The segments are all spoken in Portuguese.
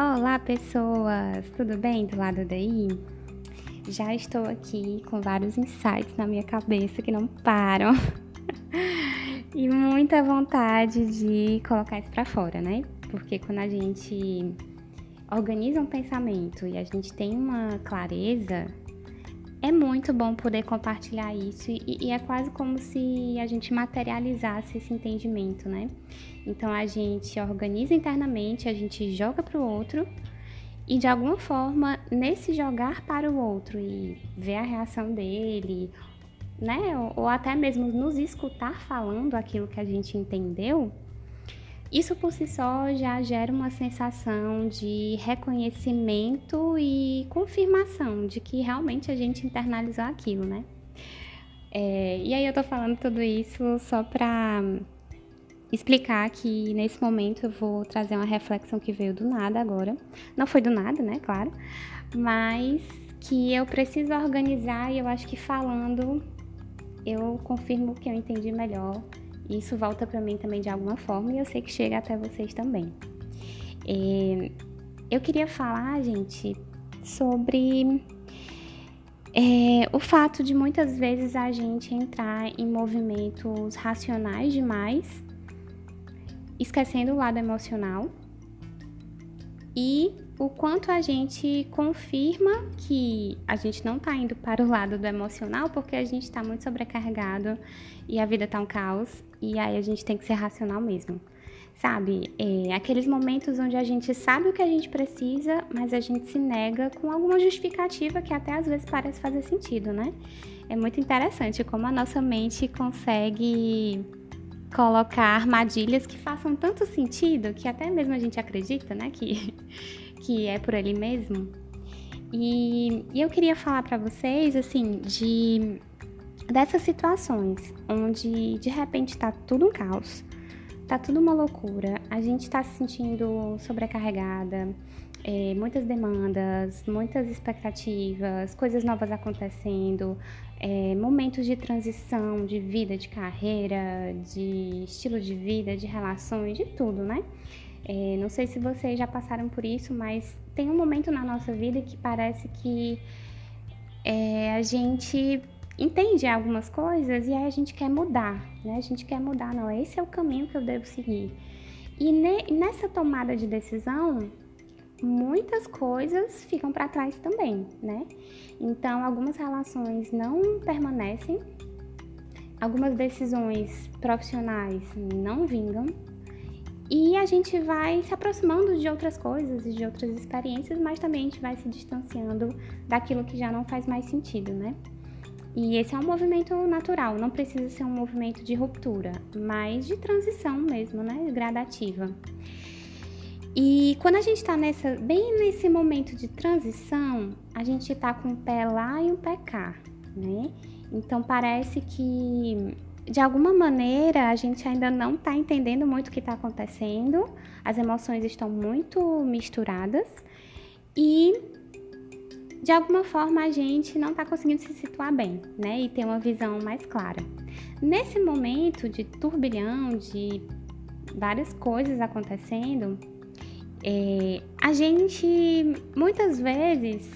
Olá, pessoas! Tudo bem do lado daí? Já estou aqui com vários insights na minha cabeça que não param e muita vontade de colocar isso para fora, né? Porque quando a gente organiza um pensamento e a gente tem uma clareza, é muito bom poder compartilhar isso e, e, é quase como se a gente materializasse esse entendimento, né? Então a gente organiza internamente, a gente joga para o outro e de alguma forma nesse jogar para o outro e ver a reação dele, né? Ou, ou até mesmo nos escutar falando aquilo que a gente entendeu isso por si só já gera uma sensação de reconhecimento e confirmação de que realmente a gente internalizou aquilo, né? É, e aí eu tô falando tudo isso só pra explicar que nesse momento eu vou trazer uma reflexão que veio do nada agora. Não foi do nada, né? Claro. Mas que eu preciso organizar e eu acho que falando eu confirmo que eu entendi melhor isso volta para mim também de alguma forma e eu sei que chega até vocês também. É, eu queria falar, gente, sobre é, o fato de muitas vezes a gente entrar em movimentos racionais demais, esquecendo o lado emocional, e o quanto a gente confirma que a gente não está indo para o lado do emocional porque a gente está muito sobrecarregado e a vida está um caos e aí a gente tem que ser racional mesmo. Sabe, é, aqueles momentos onde a gente sabe o que a gente precisa, mas a gente se nega com alguma justificativa que até às vezes parece fazer sentido, né? É muito interessante como a nossa mente consegue colocar armadilhas que façam tanto sentido que até mesmo a gente acredita, né, que que é por ali mesmo. E, e eu queria falar para vocês, assim, de dessas situações onde de repente tá tudo um caos, tá tudo uma loucura, a gente tá se sentindo sobrecarregada, é, muitas demandas, muitas expectativas, coisas novas acontecendo, é, momentos de transição de vida, de carreira, de estilo de vida, de relações, de tudo, né? É, não sei se vocês já passaram por isso, mas tem um momento na nossa vida que parece que é, a gente entende algumas coisas e aí a gente quer mudar, né? A gente quer mudar, não, esse é o caminho que eu devo seguir. E ne, nessa tomada de decisão, muitas coisas ficam para trás também, né? Então, algumas relações não permanecem, algumas decisões profissionais não vingam, e a gente vai se aproximando de outras coisas e de outras experiências, mas também a gente vai se distanciando daquilo que já não faz mais sentido, né? E esse é um movimento natural, não precisa ser um movimento de ruptura, mas de transição mesmo, né? Gradativa. E quando a gente está nessa, bem nesse momento de transição, a gente está com um pé lá e um pé cá, né? Então parece que de alguma maneira a gente ainda não está entendendo muito o que está acontecendo, as emoções estão muito misturadas e de alguma forma a gente não está conseguindo se situar bem, né? E ter uma visão mais clara. Nesse momento de turbilhão, de várias coisas acontecendo, é, a gente muitas vezes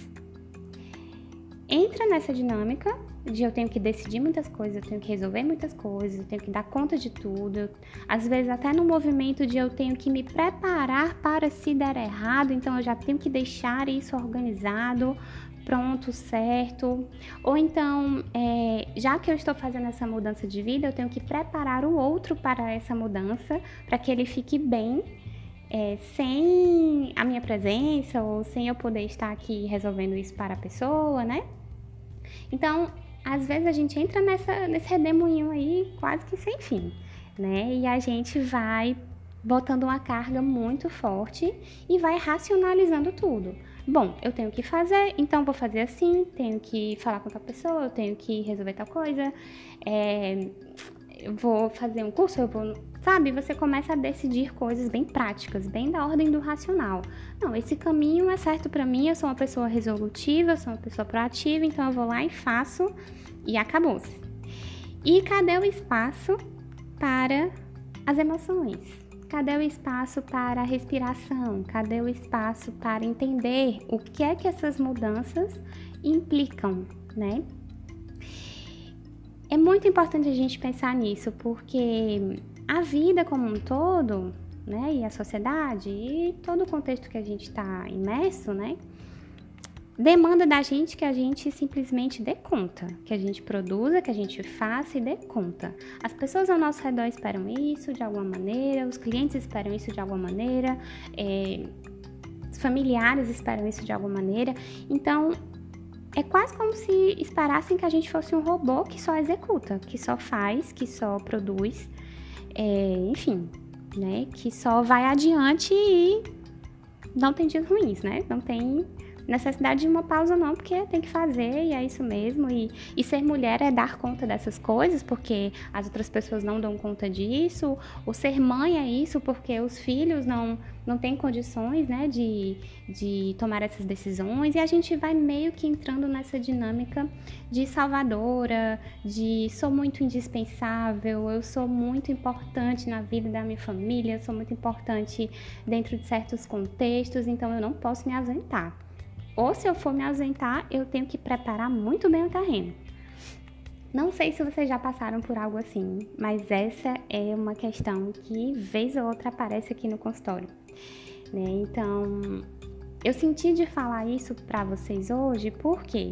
entra nessa dinâmica de eu tenho que decidir muitas coisas, eu tenho que resolver muitas coisas, eu tenho que dar conta de tudo. Às vezes até no movimento de eu tenho que me preparar para se der errado, então eu já tenho que deixar isso organizado, pronto, certo. Ou então, é, já que eu estou fazendo essa mudança de vida, eu tenho que preparar o outro para essa mudança, para que ele fique bem. É, sem a minha presença ou sem eu poder estar aqui resolvendo isso para a pessoa, né? Então, às vezes a gente entra nessa, nesse redemoinho aí quase que sem fim, né? E a gente vai botando uma carga muito forte e vai racionalizando tudo. Bom, eu tenho que fazer, então vou fazer assim, tenho que falar com outra pessoa, eu tenho que resolver tal coisa, é, eu vou fazer um curso, eu vou. Sabe, você começa a decidir coisas bem práticas, bem da ordem do racional. Não, esse caminho é certo para mim, eu sou uma pessoa resolutiva, sou uma pessoa proativa, então eu vou lá e faço e acabou-se. E cadê o espaço para as emoções? Cadê o espaço para a respiração? Cadê o espaço para entender o que é que essas mudanças implicam, né? É muito importante a gente pensar nisso, porque a vida como um todo, né, e a sociedade e todo o contexto que a gente está imerso, né, demanda da gente que a gente simplesmente dê conta, que a gente produza, que a gente faça e dê conta. As pessoas ao nosso redor esperam isso de alguma maneira, os clientes esperam isso de alguma maneira, é, os familiares esperam isso de alguma maneira. Então, é quase como se esperassem que a gente fosse um robô que só executa, que só faz, que só produz, é, enfim, né? Que só vai adiante e não tem dias ruins, né? Não tem necessidade de uma pausa não, porque tem que fazer e é isso mesmo. E, e ser mulher é dar conta dessas coisas, porque as outras pessoas não dão conta disso. Ou ser mãe é isso, porque os filhos não, não têm condições, né, de, de tomar essas decisões. E a gente vai meio que entrando nessa dinâmica de salvadora, de sou muito indispensável, eu sou muito importante na vida da minha família, sou muito importante dentro de certos contextos, então eu não posso me ausentar ou se eu for me ausentar, eu tenho que preparar muito bem o terreno. Não sei se vocês já passaram por algo assim, mas essa é uma questão que vez ou outra aparece aqui no consultório. Né? Então, eu senti de falar isso para vocês hoje porque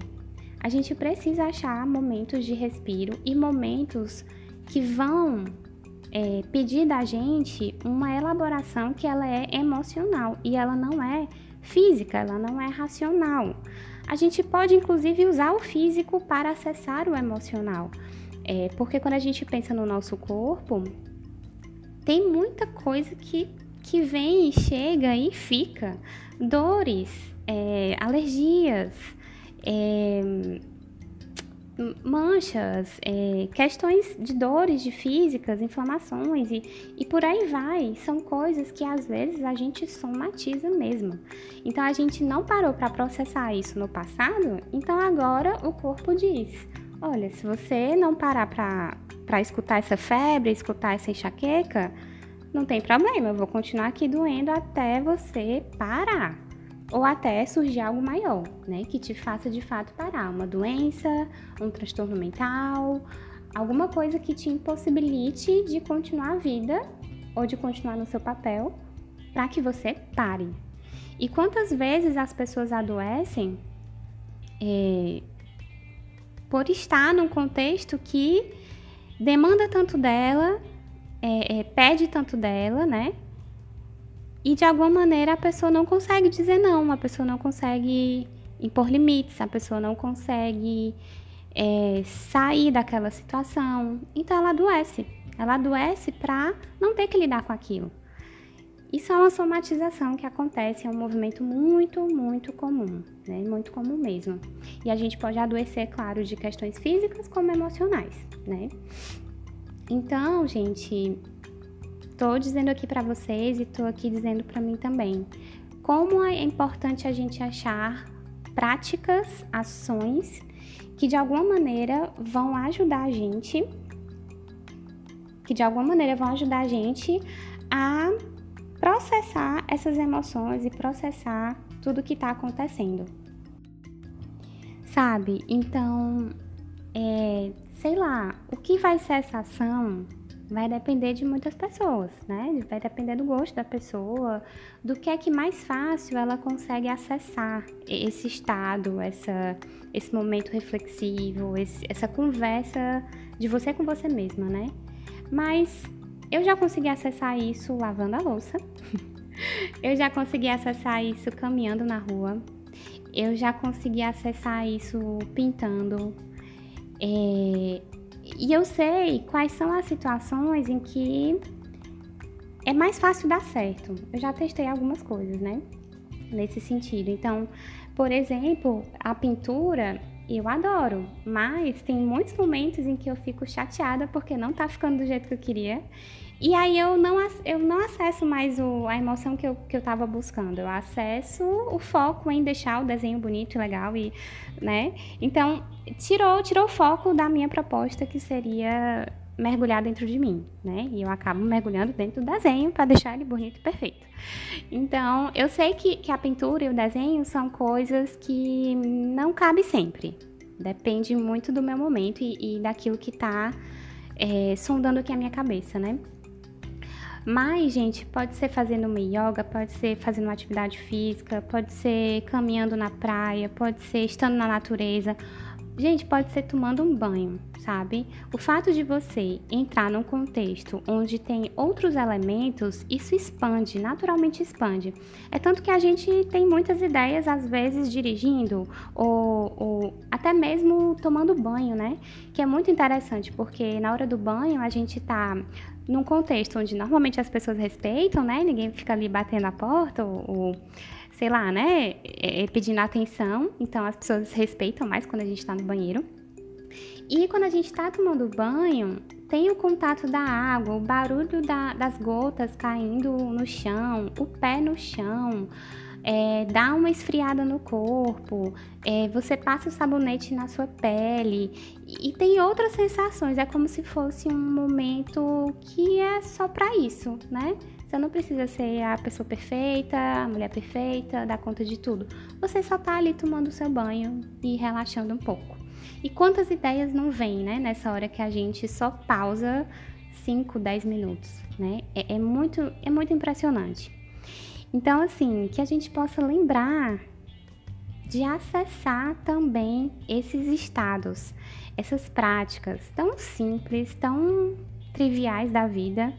a gente precisa achar momentos de respiro e momentos que vão é, pedir da gente uma elaboração que ela é emocional e ela não é física, ela não é racional. A gente pode inclusive usar o físico para acessar o emocional, é, porque quando a gente pensa no nosso corpo, tem muita coisa que, que vem, chega e fica. Dores, é, alergias, é, manchas, é, questões de dores, de físicas, inflamações e, e por aí vai. São coisas que às vezes a gente somatiza mesmo. Então a gente não parou para processar isso no passado, então agora o corpo diz: olha, se você não parar para escutar essa febre, escutar essa enxaqueca, não tem problema, eu vou continuar aqui doendo até você parar ou até surgir algo maior, né, que te faça de fato parar, uma doença, um transtorno mental, alguma coisa que te impossibilite de continuar a vida ou de continuar no seu papel para que você pare. E quantas vezes as pessoas adoecem é, por estar num contexto que demanda tanto dela, é, é, pede tanto dela, né? E de alguma maneira a pessoa não consegue dizer não, a pessoa não consegue impor limites, a pessoa não consegue é, sair daquela situação. Então ela adoece. Ela adoece para não ter que lidar com aquilo. Isso é uma somatização que acontece, é um movimento muito, muito comum, né? Muito comum mesmo. E a gente pode adoecer, claro, de questões físicas como emocionais, né? Então, gente, Estou dizendo aqui para vocês e estou aqui dizendo para mim também. Como é importante a gente achar práticas, ações que de alguma maneira vão ajudar a gente, que de alguma maneira vão ajudar a gente a processar essas emoções e processar tudo que está acontecendo. Sabe? Então, é, sei lá, o que vai ser essa ação vai depender de muitas pessoas, né? Vai depender do gosto da pessoa, do que é que mais fácil ela consegue acessar esse estado, essa, esse momento reflexivo, esse, essa conversa de você com você mesma, né? Mas eu já consegui acessar isso lavando a louça, eu já consegui acessar isso caminhando na rua, eu já consegui acessar isso pintando. É, e eu sei quais são as situações em que é mais fácil dar certo. Eu já testei algumas coisas, né? Nesse sentido. Então, por exemplo, a pintura eu adoro, mas tem muitos momentos em que eu fico chateada porque não tá ficando do jeito que eu queria. E aí eu não, eu não acesso mais o, a emoção que eu, que eu tava buscando. Eu acesso o foco em deixar o desenho bonito e legal e, né? Então, tirou, tirou o foco da minha proposta que seria mergulhar dentro de mim, né? E eu acabo mergulhando dentro do desenho para deixar ele bonito e perfeito. Então, eu sei que, que a pintura e o desenho são coisas que não cabe sempre. Depende muito do meu momento e, e daquilo que está é, sondando aqui a minha cabeça, né? Mas, gente, pode ser fazendo uma yoga, pode ser fazendo uma atividade física, pode ser caminhando na praia, pode ser estando na natureza. Gente, pode ser tomando um banho, sabe? O fato de você entrar num contexto onde tem outros elementos, isso expande, naturalmente expande. É tanto que a gente tem muitas ideias, às vezes, dirigindo ou, ou até mesmo tomando banho, né? Que é muito interessante, porque na hora do banho a gente tá num contexto onde normalmente as pessoas respeitam, né? Ninguém fica ali batendo a porta ou, ou sei lá, né? É, pedindo atenção. Então as pessoas respeitam mais quando a gente está no banheiro. E quando a gente está tomando banho, tem o contato da água, o barulho da, das gotas caindo no chão, o pé no chão, é, dá uma esfriada no corpo, é, você passa o sabonete na sua pele e, e tem outras sensações. É como se fosse um momento que é só para isso, né? Você não precisa ser a pessoa perfeita, a mulher perfeita, dar conta de tudo. Você só tá ali tomando o seu banho e relaxando um pouco. E quantas ideias não vêm, né? Nessa hora que a gente só pausa 5, 10 minutos, né? É, é, muito, é muito impressionante. Então, assim, que a gente possa lembrar de acessar também esses estados, essas práticas tão simples, tão triviais da vida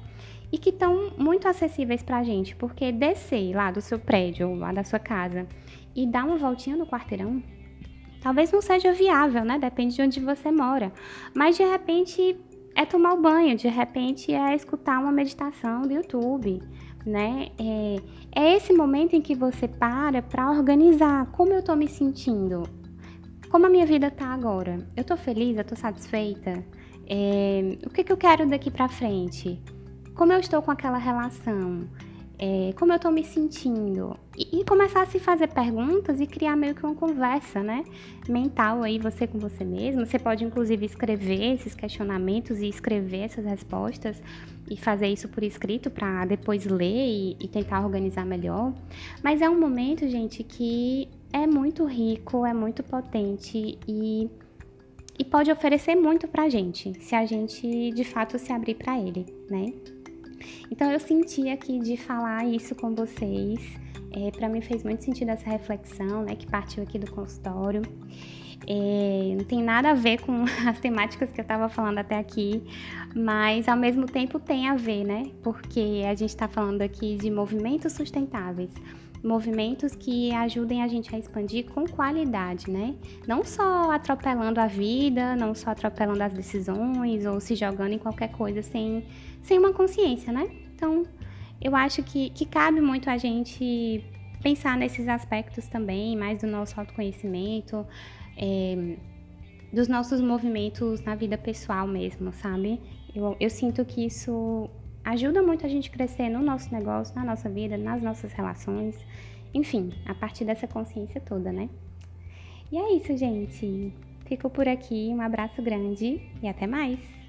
e que estão muito acessíveis para a gente, porque descer lá do seu prédio, lá da sua casa e dar uma voltinha no quarteirão, talvez não seja viável, né? Depende de onde você mora. Mas de repente é tomar o banho, de repente é escutar uma meditação do YouTube, né? É, é esse momento em que você para para organizar como eu tô me sentindo, como a minha vida tá agora. Eu tô feliz, eu tô satisfeita. É, o que, que eu quero daqui para frente? Como eu estou com aquela relação, é, como eu estou me sentindo. E, e, começar a se fazer perguntas e criar meio que uma conversa, né? Mental aí, você com você mesmo. Você pode, inclusive, escrever esses questionamentos e escrever essas respostas e fazer isso por escrito para depois ler e, e tentar organizar melhor. Mas é um momento, gente, que é muito rico, é muito potente e e pode oferecer muito pra gente, se a gente de fato se abrir para ele, né? Então eu senti aqui de falar isso com vocês. É, para mim fez muito sentido essa reflexão, né, que partiu aqui do consultório. É, não tem nada a ver com as temáticas que eu estava falando até aqui, mas ao mesmo tempo tem a ver, né? Porque a gente está falando aqui de movimentos sustentáveis movimentos que ajudem a gente a expandir com qualidade, né? Não só atropelando a vida, não só atropelando as decisões ou se jogando em qualquer coisa sem, sem uma consciência, né? Então, eu acho que, que cabe muito a gente pensar nesses aspectos também, mais do nosso autoconhecimento, é, dos nossos movimentos na vida pessoal mesmo, sabe? Eu, eu sinto que isso ajuda muito a gente crescer no nosso negócio, na nossa vida, nas nossas relações, enfim, a partir dessa consciência toda, né? E é isso, gente. Fico por aqui, um abraço grande e até mais!